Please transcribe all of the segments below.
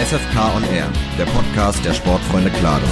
SFK on Air, der Podcast der Sportfreunde Klado.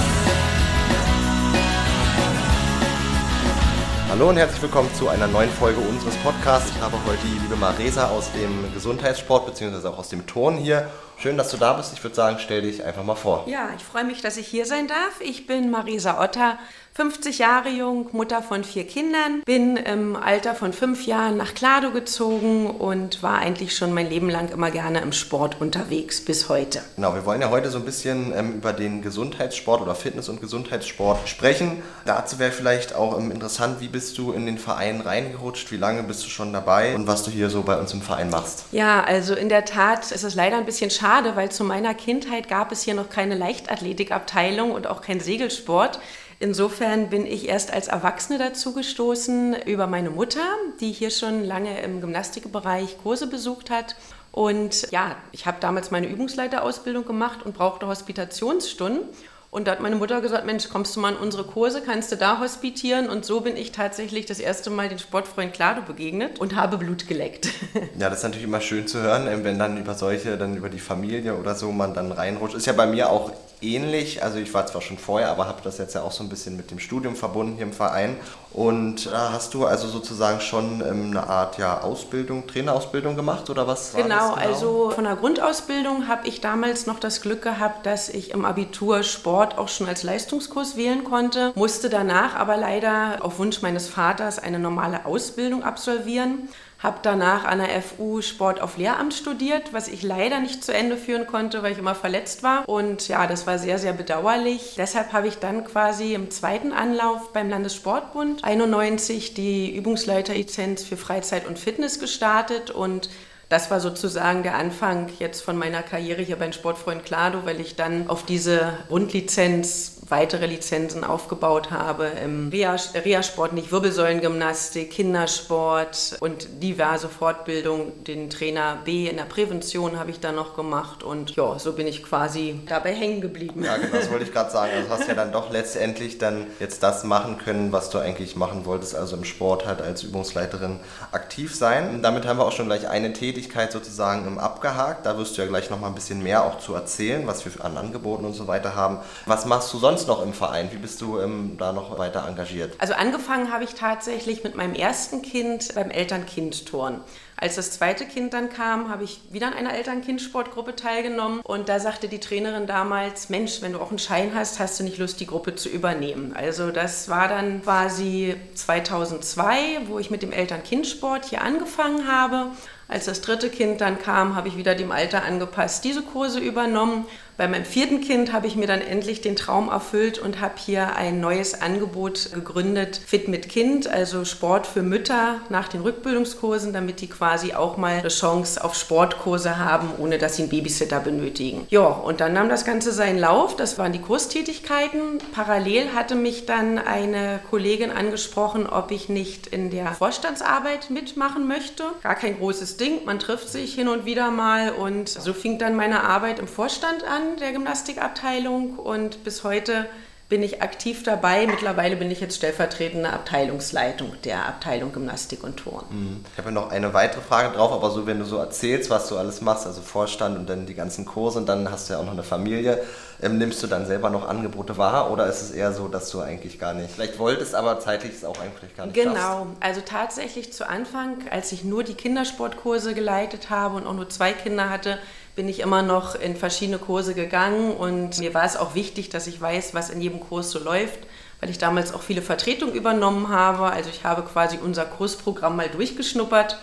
Hallo und herzlich willkommen zu einer neuen Folge unseres Podcasts. Ich habe heute die liebe Maresa aus dem Gesundheitssport bzw. auch aus dem Ton hier. Schön, dass du da bist. Ich würde sagen, stell dich einfach mal vor. Ja, ich freue mich, dass ich hier sein darf. Ich bin Marisa Otter, 50 Jahre jung, Mutter von vier Kindern, bin im Alter von fünf Jahren nach Klado gezogen und war eigentlich schon mein Leben lang immer gerne im Sport unterwegs bis heute. Genau, wir wollen ja heute so ein bisschen ähm, über den Gesundheitssport oder Fitness- und Gesundheitssport sprechen. Dazu wäre vielleicht auch ähm, interessant, wie bist du in den Verein reingerutscht, wie lange bist du schon dabei und was du hier so bei uns im Verein machst? Ja, also in der Tat ist es leider ein bisschen schade, weil zu meiner Kindheit gab es hier noch keine Leichtathletikabteilung und auch kein Segelsport. Insofern bin ich erst als Erwachsene dazu gestoßen über meine Mutter, die hier schon lange im Gymnastikbereich Kurse besucht hat. Und ja, ich habe damals meine Übungsleiterausbildung gemacht und brauchte Hospitationsstunden. Und da hat meine Mutter gesagt, Mensch, kommst du mal in unsere Kurse, kannst du da hospitieren? Und so bin ich tatsächlich das erste Mal den Sportfreund Klado begegnet und habe Blut geleckt. Ja, das ist natürlich immer schön zu hören, wenn dann über solche, dann über die Familie oder so man dann reinrutscht. Ist ja bei mir auch ähnlich. Also ich war zwar schon vorher, aber habe das jetzt ja auch so ein bisschen mit dem Studium verbunden hier im Verein. Und äh, hast du also sozusagen schon ähm, eine Art ja, Ausbildung, Trainerausbildung gemacht oder was? Genau, genau, also von der Grundausbildung habe ich damals noch das Glück gehabt, dass ich im Abitur Sport auch schon als Leistungskurs wählen konnte, musste danach aber leider auf Wunsch meines Vaters eine normale Ausbildung absolvieren habe danach an der FU Sport auf Lehramt studiert, was ich leider nicht zu Ende führen konnte, weil ich immer verletzt war. Und ja, das war sehr, sehr bedauerlich. Deshalb habe ich dann quasi im zweiten Anlauf beim Landessportbund 91 die Übungsleiterlizenz für Freizeit und Fitness gestartet und das war sozusagen der Anfang jetzt von meiner Karriere hier beim Sportfreund Klado, weil ich dann auf diese Grundlizenz weitere Lizenzen aufgebaut habe im Reha-Sport, nicht Wirbelsäulengymnastik, Kindersport und diverse Fortbildungen. Den Trainer B in der Prävention habe ich dann noch gemacht und ja, so bin ich quasi dabei hängen geblieben. Ja, genau, das wollte ich gerade sagen. Also hast ja dann doch letztendlich dann jetzt das machen können, was du eigentlich machen wolltest, also im Sport halt als Übungsleiterin aktiv sein. Und damit haben wir auch schon gleich eine Tätigkeit sozusagen abgehakt. Da wirst du ja gleich noch mal ein bisschen mehr auch zu erzählen, was wir an Angeboten und so weiter haben. Was machst du sonst sonst noch im Verein? Wie bist du ähm, da noch weiter engagiert? Also angefangen habe ich tatsächlich mit meinem ersten Kind beim Eltern-Kind-Turn. Als das zweite Kind dann kam, habe ich wieder an einer Eltern-Kind-Sportgruppe teilgenommen und da sagte die Trainerin damals, Mensch, wenn du auch einen Schein hast, hast du nicht Lust, die Gruppe zu übernehmen. Also das war dann quasi 2002, wo ich mit dem Eltern-Kind-Sport hier angefangen habe. Als das dritte Kind dann kam, habe ich wieder dem Alter angepasst diese Kurse übernommen bei meinem vierten Kind habe ich mir dann endlich den Traum erfüllt und habe hier ein neues Angebot gegründet, Fit mit Kind, also Sport für Mütter nach den Rückbildungskursen, damit die quasi auch mal eine Chance auf Sportkurse haben, ohne dass sie einen Babysitter benötigen. Ja, und dann nahm das Ganze seinen Lauf, das waren die Kurstätigkeiten. Parallel hatte mich dann eine Kollegin angesprochen, ob ich nicht in der Vorstandsarbeit mitmachen möchte. Gar kein großes Ding, man trifft sich hin und wieder mal und so fing dann meine Arbeit im Vorstand an der Gymnastikabteilung und bis heute bin ich aktiv dabei. Mittlerweile bin ich jetzt stellvertretende Abteilungsleitung der Abteilung Gymnastik und Turn. Mhm. Ich habe noch eine weitere Frage drauf, aber so, wenn du so erzählst, was du alles machst, also Vorstand und dann die ganzen Kurse und dann hast du ja auch noch eine Familie, ähm, nimmst du dann selber noch Angebote wahr oder ist es eher so, dass du eigentlich gar nicht, vielleicht wolltest, aber zeitlich ist auch eigentlich gar nicht Genau, schaffst? also tatsächlich zu Anfang, als ich nur die Kindersportkurse geleitet habe und auch nur zwei Kinder hatte, bin ich immer noch in verschiedene Kurse gegangen und mir war es auch wichtig, dass ich weiß, was in jedem Kurs so läuft, weil ich damals auch viele Vertretungen übernommen habe. Also ich habe quasi unser Kursprogramm mal durchgeschnuppert.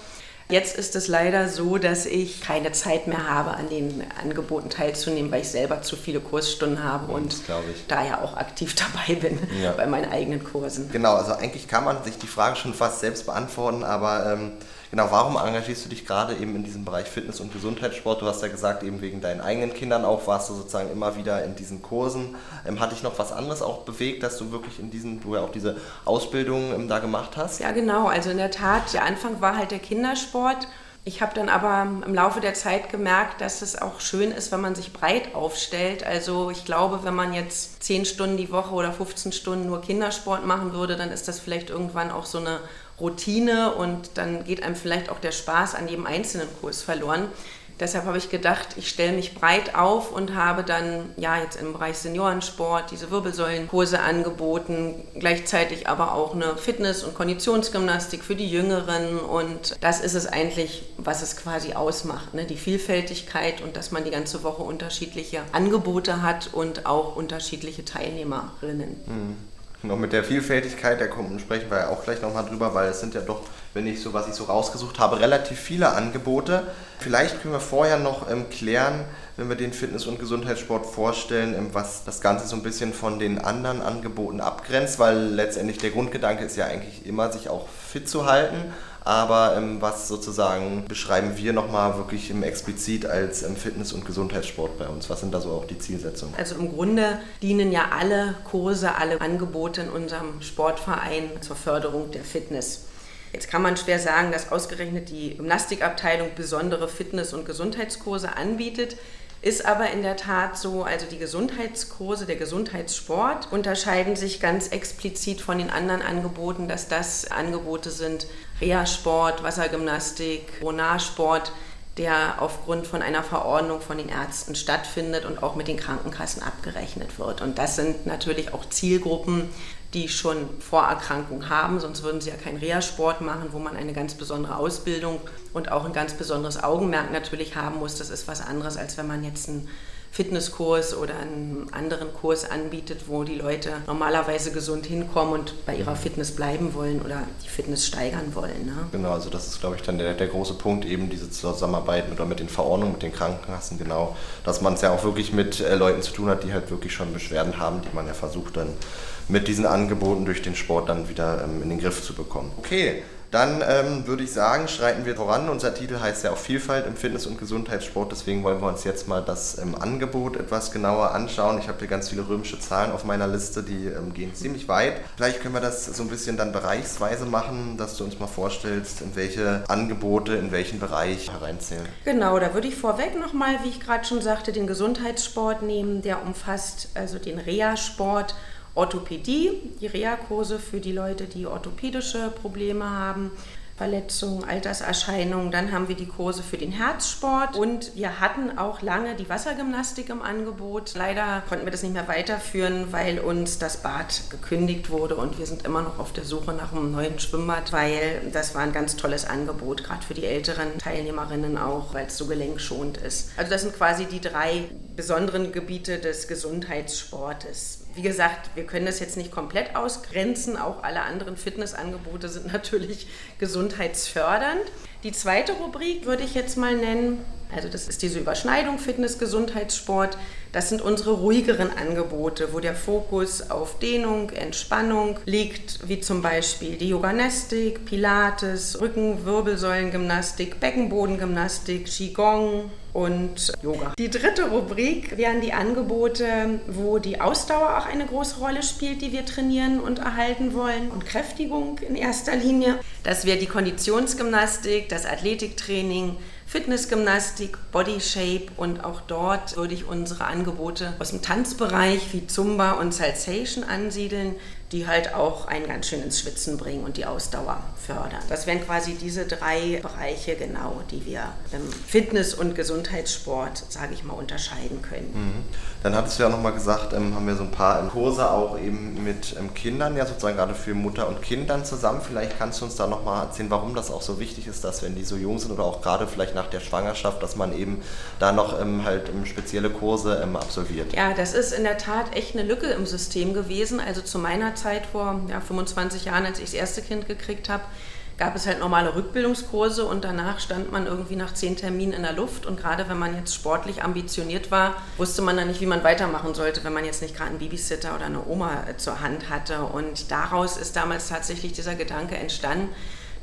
Jetzt ist es leider so, dass ich keine Zeit mehr habe, an den Angeboten teilzunehmen, weil ich selber zu viele Kursstunden habe und daher auch aktiv dabei bin ja. bei meinen eigenen Kursen. Genau, also eigentlich kann man sich die Frage schon fast selbst beantworten, aber ähm, Genau, warum engagierst du dich gerade eben in diesem Bereich Fitness- und Gesundheitssport? Du hast ja gesagt, eben wegen deinen eigenen Kindern auch warst du sozusagen immer wieder in diesen Kursen. Ähm, hat dich noch was anderes auch bewegt, dass du wirklich in diesen, du ja auch diese Ausbildung ähm, da gemacht hast? Ja, genau. Also in der Tat, der Anfang war halt der Kindersport. Ich habe dann aber im Laufe der Zeit gemerkt, dass es auch schön ist, wenn man sich breit aufstellt. Also ich glaube, wenn man jetzt 10 Stunden die Woche oder 15 Stunden nur Kindersport machen würde, dann ist das vielleicht irgendwann auch so eine Routine und dann geht einem vielleicht auch der Spaß an jedem einzelnen Kurs verloren. Deshalb habe ich gedacht, ich stelle mich breit auf und habe dann ja jetzt im Bereich Seniorensport diese Wirbelsäulenkurse angeboten, gleichzeitig aber auch eine Fitness- und Konditionsgymnastik für die Jüngeren und das ist es eigentlich, was es quasi ausmacht, ne? die Vielfältigkeit und dass man die ganze Woche unterschiedliche Angebote hat und auch unterschiedliche Teilnehmerinnen. Mhm. Genau, mit der Vielfältigkeit, da kommen, sprechen wir ja auch gleich nochmal drüber, weil es sind ja doch, wenn ich so, was ich so rausgesucht habe, relativ viele Angebote. Vielleicht können wir vorher noch ähm, klären, wenn wir den Fitness- und Gesundheitssport vorstellen, ähm, was das Ganze so ein bisschen von den anderen Angeboten abgrenzt, weil letztendlich der Grundgedanke ist ja eigentlich immer, sich auch fit zu halten. Aber ähm, was sozusagen beschreiben wir nochmal wirklich im explizit als ähm, Fitness- und Gesundheitssport bei uns? Was sind da so auch die Zielsetzungen? Also im Grunde dienen ja alle Kurse, alle Angebote in unserem Sportverein zur Förderung der Fitness. Jetzt kann man schwer sagen, dass ausgerechnet die Gymnastikabteilung besondere Fitness- und Gesundheitskurse anbietet. Ist aber in der Tat so, also die Gesundheitskurse, der Gesundheitssport unterscheiden sich ganz explizit von den anderen Angeboten, dass das Angebote sind, Reha-Sport, Wassergymnastik, Ronarsport, der aufgrund von einer Verordnung von den Ärzten stattfindet und auch mit den Krankenkassen abgerechnet wird. Und das sind natürlich auch Zielgruppen, die schon Vorerkrankung haben, sonst würden sie ja keinen Reha-Sport machen, wo man eine ganz besondere Ausbildung und auch ein ganz besonderes Augenmerk natürlich haben muss. Das ist was anderes, als wenn man jetzt einen Fitnesskurs oder einen anderen Kurs anbietet, wo die Leute normalerweise gesund hinkommen und bei ihrer Fitness bleiben wollen oder die Fitness steigern wollen. Ne? Genau, also das ist, glaube ich, dann der, der große Punkt, eben diese Zusammenarbeit mit, oder mit den Verordnungen, mit den Krankenkassen, genau, dass man es ja auch wirklich mit äh, Leuten zu tun hat, die halt wirklich schon Beschwerden haben, die man ja versucht dann mit diesen Angeboten durch den Sport dann wieder ähm, in den Griff zu bekommen. Okay, dann ähm, würde ich sagen, schreiten wir voran. Unser Titel heißt ja auch Vielfalt im Fitness- und Gesundheitssport. Deswegen wollen wir uns jetzt mal das ähm, Angebot etwas genauer anschauen. Ich habe hier ganz viele römische Zahlen auf meiner Liste, die ähm, gehen ziemlich weit. Vielleicht können wir das so ein bisschen dann bereichsweise machen, dass du uns mal vorstellst, in welche Angebote, in welchen Bereich hereinzählen. Genau, da würde ich vorweg nochmal, wie ich gerade schon sagte, den Gesundheitssport nehmen. Der umfasst also den Reha-Sport Orthopädie, die Reha-Kurse für die Leute, die orthopädische Probleme haben, Verletzungen, Alterserscheinungen. Dann haben wir die Kurse für den Herzsport und wir hatten auch lange die Wassergymnastik im Angebot. Leider konnten wir das nicht mehr weiterführen, weil uns das Bad gekündigt wurde und wir sind immer noch auf der Suche nach einem neuen Schwimmbad, weil das war ein ganz tolles Angebot, gerade für die älteren Teilnehmerinnen auch, weil es so gelenkschonend ist. Also das sind quasi die drei besonderen Gebiete des Gesundheitssportes. Wie gesagt, wir können das jetzt nicht komplett ausgrenzen. Auch alle anderen Fitnessangebote sind natürlich gesundheitsfördernd. Die zweite Rubrik würde ich jetzt mal nennen, also das ist diese Überschneidung Fitness, Gesundheitssport. Das sind unsere ruhigeren Angebote, wo der Fokus auf Dehnung, Entspannung liegt, wie zum Beispiel die Yoganistik, Pilates, Rücken-, Wirbelsäulengymnastik, Beckenbodengymnastik, Qigong und Yoga. Die dritte Rubrik wären die Angebote, wo die Ausdauer auch eine große Rolle spielt, die wir trainieren und erhalten wollen und Kräftigung in erster Linie. Das wäre die Konditionsgymnastik, das Athletiktraining, Fitnessgymnastik, Body Shape und auch dort würde ich unsere Angebote aus dem Tanzbereich wie Zumba und Salsation ansiedeln, die halt auch einen ganz schön ins Schwitzen bringen und die Ausdauer fördern. Das wären quasi diese drei Bereiche genau, die wir im Fitness- und Gesundheitssport, sage ich mal, unterscheiden können. Mhm. Dann hattest du ja nochmal gesagt, ähm, haben wir so ein paar Kurse auch eben mit ähm, Kindern, ja sozusagen gerade für Mutter und Kind dann zusammen. Vielleicht kannst du uns da nochmal erzählen, warum das auch so wichtig ist, dass wenn die so jung sind oder auch gerade vielleicht nach der Schwangerschaft, dass man eben da noch ähm, halt ähm, spezielle Kurse ähm, absolviert. Ja, das ist in der Tat echt eine Lücke im System gewesen. Also zu meiner Zeit vor ja, 25 Jahren, als ich das erste Kind gekriegt habe, gab es halt normale Rückbildungskurse und danach stand man irgendwie nach zehn Terminen in der Luft. Und gerade wenn man jetzt sportlich ambitioniert war, wusste man dann nicht, wie man weitermachen sollte, wenn man jetzt nicht gerade einen Babysitter oder eine Oma zur Hand hatte. Und daraus ist damals tatsächlich dieser Gedanke entstanden,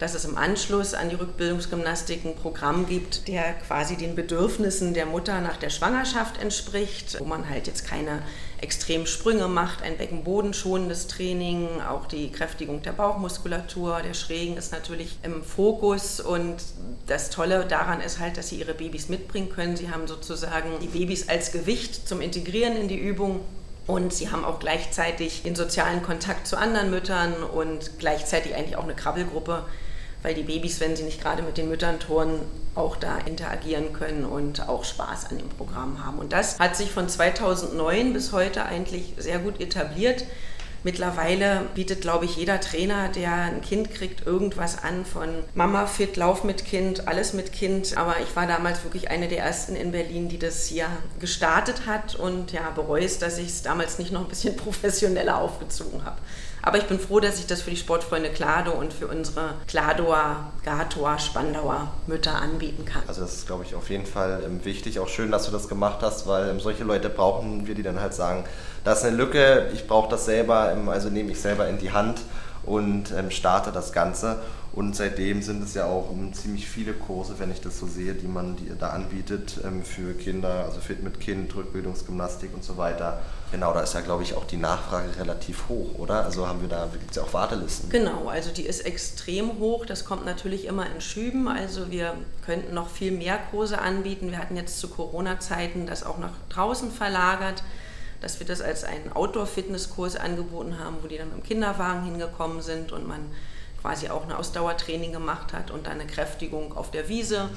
dass es im Anschluss an die Rückbildungsgymnastik ein Programm gibt, der quasi den Bedürfnissen der Mutter nach der Schwangerschaft entspricht, wo man halt jetzt keine extremen Sprünge macht, ein beckenbodenschonendes Training, auch die Kräftigung der Bauchmuskulatur, der Schrägen ist natürlich im Fokus. Und das Tolle daran ist halt, dass sie ihre Babys mitbringen können. Sie haben sozusagen die Babys als Gewicht zum Integrieren in die Übung. Und sie haben auch gleichzeitig den sozialen Kontakt zu anderen Müttern und gleichzeitig eigentlich auch eine Krabbelgruppe weil die Babys, wenn sie nicht gerade mit den Müttern turnen, auch da interagieren können und auch Spaß an dem Programm haben. Und das hat sich von 2009 bis heute eigentlich sehr gut etabliert. Mittlerweile bietet, glaube ich, jeder Trainer, der ein Kind kriegt, irgendwas an von Mama fit, Lauf mit Kind, alles mit Kind. Aber ich war damals wirklich eine der ersten in Berlin, die das hier gestartet hat und ja, bereue es, dass ich es damals nicht noch ein bisschen professioneller aufgezogen habe. Aber ich bin froh, dass ich das für die Sportfreunde Klado und für unsere Kladoer, Gatoer, Spandauer Mütter anbieten kann. Also das ist, glaube ich, auf jeden Fall ähm, wichtig. Auch schön, dass du das gemacht hast, weil ähm, solche Leute brauchen wir, die dann halt sagen, da ist eine Lücke, ich brauche das selber, ähm, also nehme ich selber in die Hand und starte das Ganze. Und seitdem sind es ja auch ziemlich viele Kurse, wenn ich das so sehe, die man die da anbietet für Kinder, also Fit mit Kind, Rückbildungsgymnastik und so weiter. Genau, da ist ja, glaube ich, auch die Nachfrage relativ hoch, oder? Also haben wir da, gibt es ja auch Wartelisten. Genau, also die ist extrem hoch. Das kommt natürlich immer in Schüben. Also wir könnten noch viel mehr Kurse anbieten. Wir hatten jetzt zu Corona-Zeiten das auch nach draußen verlagert, dass wir das als einen Outdoor-Fitnesskurs angeboten haben, wo die dann dem Kinderwagen hingekommen sind und man quasi auch ein Ausdauertraining gemacht hat und dann eine Kräftigung auf der Wiese.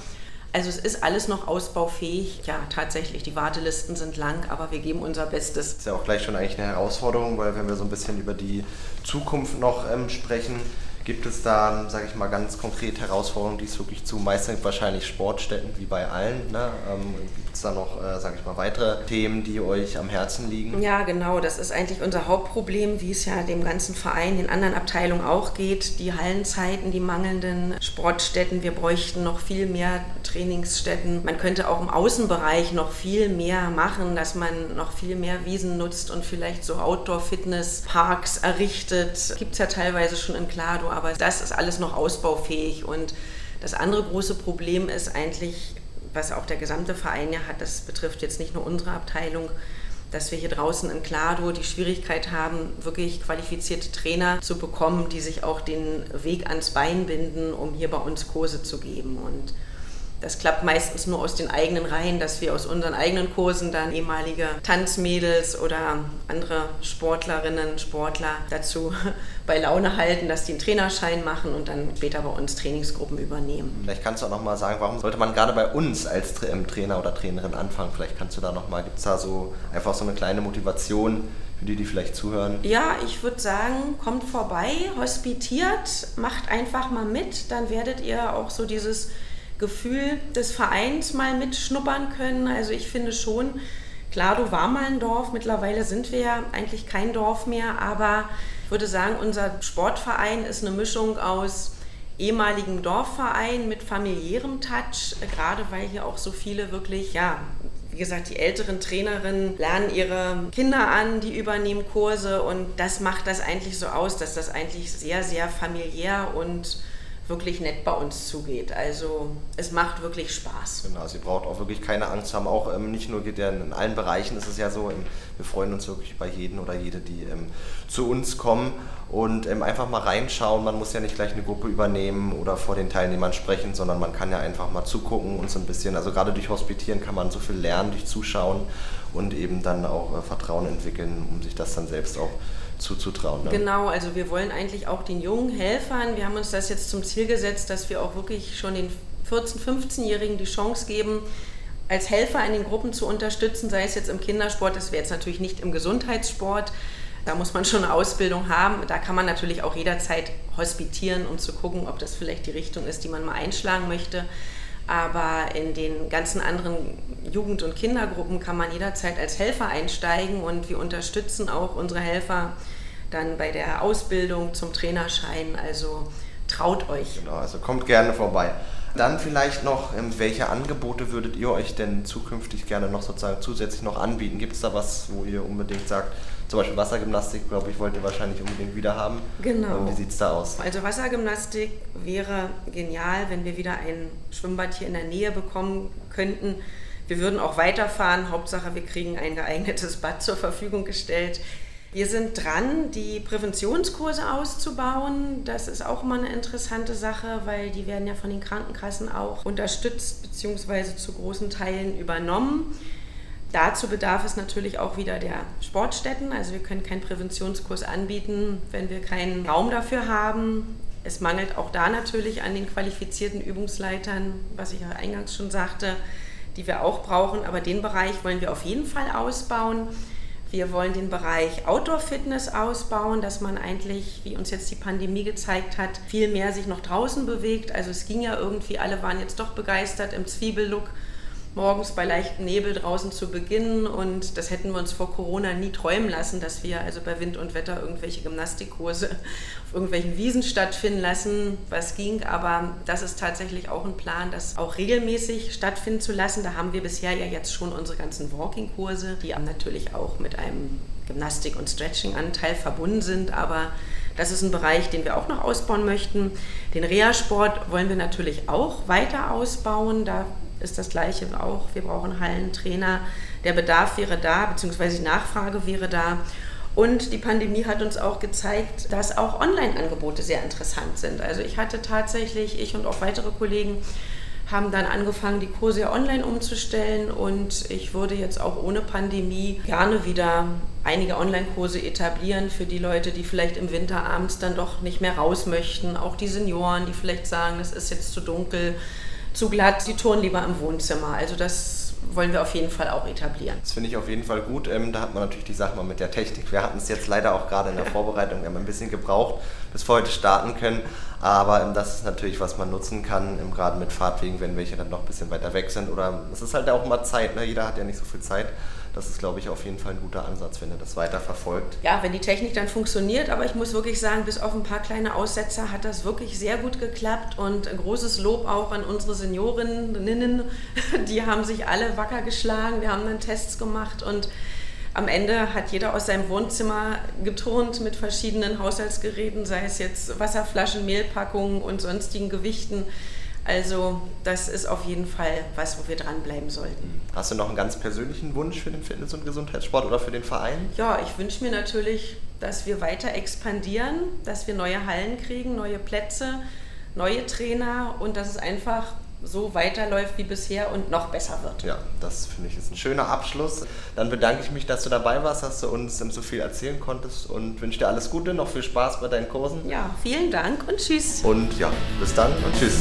Also es ist alles noch ausbaufähig. Ja, tatsächlich, die Wartelisten sind lang, aber wir geben unser Bestes. Das ist ja auch gleich schon eigentlich eine Herausforderung, weil wenn wir so ein bisschen über die Zukunft noch ähm, sprechen, gibt es da, sage ich mal, ganz konkret Herausforderungen, die es wirklich zu meistens wahrscheinlich Sportstätten wie bei allen. Ne? Ähm, es da noch, äh, sage ich mal, weitere Themen, die euch am Herzen liegen? Ja, genau. Das ist eigentlich unser Hauptproblem, wie es ja dem ganzen Verein, den anderen Abteilungen auch geht. Die Hallenzeiten, die mangelnden Sportstätten. Wir bräuchten noch viel mehr Trainingsstätten. Man könnte auch im Außenbereich noch viel mehr machen, dass man noch viel mehr Wiesen nutzt und vielleicht so Outdoor-Fitness-Parks errichtet. Gibt es ja teilweise schon in Klado, aber das ist alles noch ausbaufähig. Und das andere große Problem ist eigentlich was auch der gesamte Verein ja hat, das betrifft jetzt nicht nur unsere Abteilung, dass wir hier draußen in Klado die Schwierigkeit haben, wirklich qualifizierte Trainer zu bekommen, die sich auch den Weg ans Bein binden, um hier bei uns Kurse zu geben. Und das klappt meistens nur aus den eigenen Reihen, dass wir aus unseren eigenen Kursen dann ehemalige Tanzmädels oder andere Sportlerinnen, Sportler dazu bei Laune halten, dass die einen Trainerschein machen und dann später bei uns Trainingsgruppen übernehmen. Vielleicht kannst du auch nochmal sagen, warum sollte man gerade bei uns als Trainer oder Trainerin anfangen? Vielleicht kannst du da nochmal, gibt es da so einfach so eine kleine Motivation, für die, die vielleicht zuhören? Ja, ich würde sagen, kommt vorbei, hospitiert, macht einfach mal mit, dann werdet ihr auch so dieses Gefühl des Vereins mal mitschnuppern können. Also ich finde schon, klar, du war mal ein Dorf, mittlerweile sind wir ja eigentlich kein Dorf mehr, aber ich würde sagen, unser Sportverein ist eine Mischung aus ehemaligen Dorfverein mit familiärem Touch, gerade weil hier auch so viele wirklich, ja, wie gesagt, die älteren Trainerinnen lernen ihre Kinder an, die übernehmen Kurse und das macht das eigentlich so aus, dass das eigentlich sehr, sehr familiär und wirklich nett bei uns zugeht. Also es macht wirklich Spaß. Genau, ihr braucht auch wirklich keine Angst haben. Auch ähm, nicht nur geht ja in allen Bereichen ist es ja so, ähm, wir freuen uns wirklich bei jedem oder jede, die ähm, zu uns kommen und ähm, einfach mal reinschauen. Man muss ja nicht gleich eine Gruppe übernehmen oder vor den Teilnehmern sprechen, sondern man kann ja einfach mal zugucken und so ein bisschen, also gerade durch Hospitieren kann man so viel lernen, durch Zuschauen und eben dann auch äh, Vertrauen entwickeln, um sich das dann selbst auch zuzutrauen. Ne? Genau, also wir wollen eigentlich auch den jungen Helfern, wir haben uns das jetzt zum Ziel gesetzt, dass wir auch wirklich schon den 14-, 15-Jährigen die Chance geben, als Helfer in den Gruppen zu unterstützen, sei es jetzt im Kindersport, das wäre jetzt natürlich nicht im Gesundheitssport, da muss man schon eine Ausbildung haben. Da kann man natürlich auch jederzeit hospitieren, um zu gucken, ob das vielleicht die Richtung ist, die man mal einschlagen möchte. Aber in den ganzen anderen Jugend- und Kindergruppen kann man jederzeit als Helfer einsteigen und wir unterstützen auch unsere Helfer dann bei der Ausbildung zum Trainerschein. Also traut euch. Genau, also kommt gerne vorbei. Dann vielleicht noch, ähm, welche Angebote würdet ihr euch denn zukünftig gerne noch sozusagen zusätzlich noch anbieten? Gibt es da was, wo ihr unbedingt sagt, zum Beispiel Wassergymnastik, glaube ich, wollt ihr wahrscheinlich unbedingt wieder haben. Genau. Wie sieht es da aus? Also Wassergymnastik wäre genial, wenn wir wieder ein Schwimmbad hier in der Nähe bekommen könnten. Wir würden auch weiterfahren. Hauptsache, wir kriegen ein geeignetes Bad zur Verfügung gestellt. Wir sind dran, die Präventionskurse auszubauen. Das ist auch mal eine interessante Sache, weil die werden ja von den Krankenkassen auch unterstützt bzw. zu großen Teilen übernommen. Dazu bedarf es natürlich auch wieder der Sportstätten. Also wir können keinen Präventionskurs anbieten, wenn wir keinen Raum dafür haben. Es mangelt auch da natürlich an den qualifizierten Übungsleitern, was ich ja eingangs schon sagte, die wir auch brauchen. Aber den Bereich wollen wir auf jeden Fall ausbauen. Wir wollen den Bereich Outdoor-Fitness ausbauen, dass man eigentlich, wie uns jetzt die Pandemie gezeigt hat, viel mehr sich noch draußen bewegt. Also es ging ja irgendwie, alle waren jetzt doch begeistert im Zwiebellook morgens bei leichtem Nebel draußen zu beginnen. Und das hätten wir uns vor Corona nie träumen lassen, dass wir also bei Wind und Wetter irgendwelche Gymnastikkurse auf irgendwelchen Wiesen stattfinden lassen, was ging. Aber das ist tatsächlich auch ein Plan, das auch regelmäßig stattfinden zu lassen. Da haben wir bisher ja jetzt schon unsere ganzen Walking-Kurse, die natürlich auch mit einem Gymnastik- und Stretching-Anteil verbunden sind. Aber das ist ein Bereich, den wir auch noch ausbauen möchten. Den Reha-Sport wollen wir natürlich auch weiter ausbauen. Da ist das Gleiche auch. Wir brauchen Hallentrainer. Der Bedarf wäre da, beziehungsweise die Nachfrage wäre da. Und die Pandemie hat uns auch gezeigt, dass auch Online-Angebote sehr interessant sind. Also ich hatte tatsächlich, ich und auch weitere Kollegen haben dann angefangen, die Kurse online umzustellen und ich würde jetzt auch ohne Pandemie gerne wieder einige Online-Kurse etablieren für die Leute, die vielleicht im Winter abends dann doch nicht mehr raus möchten, auch die Senioren, die vielleicht sagen, es ist jetzt zu dunkel, zu glatt, die touren lieber im Wohnzimmer. Also das wollen wir auf jeden Fall auch etablieren. Das finde ich auf jeden Fall gut. Ähm, da hat man natürlich die Sache mal mit der Technik. Wir hatten es jetzt leider auch gerade in der Vorbereitung, wir haben ein bisschen gebraucht, bis wir heute starten können. Aber ähm, das ist natürlich, was man nutzen kann, ähm, gerade mit Fahrtwegen, wenn welche dann noch ein bisschen weiter weg sind. Oder es ist halt auch mal Zeit, ne? jeder hat ja nicht so viel Zeit das ist, glaube ich, auf jeden Fall ein guter Ansatz, wenn er das weiter verfolgt. Ja, wenn die Technik dann funktioniert, aber ich muss wirklich sagen, bis auf ein paar kleine Aussetzer hat das wirklich sehr gut geklappt und ein großes Lob auch an unsere Seniorinnen, die haben sich alle wacker geschlagen, wir haben dann Tests gemacht und am Ende hat jeder aus seinem Wohnzimmer geturnt mit verschiedenen Haushaltsgeräten, sei es jetzt Wasserflaschen, Mehlpackungen und sonstigen Gewichten. Also das ist auf jeden Fall was, wo wir dranbleiben sollten. Hast du noch einen ganz persönlichen Wunsch für den Fitness- und Gesundheitssport oder für den Verein? Ja, ich wünsche mir natürlich, dass wir weiter expandieren, dass wir neue Hallen kriegen, neue Plätze, neue Trainer und dass es einfach so weiterläuft wie bisher und noch besser wird. Ja, das finde ich ist ein schöner Abschluss. Dann bedanke ich mich, dass du dabei warst, dass du uns so viel erzählen konntest und wünsche dir alles Gute, noch viel Spaß bei deinen Kursen. Ja, vielen Dank und tschüss. Und ja, bis dann und tschüss.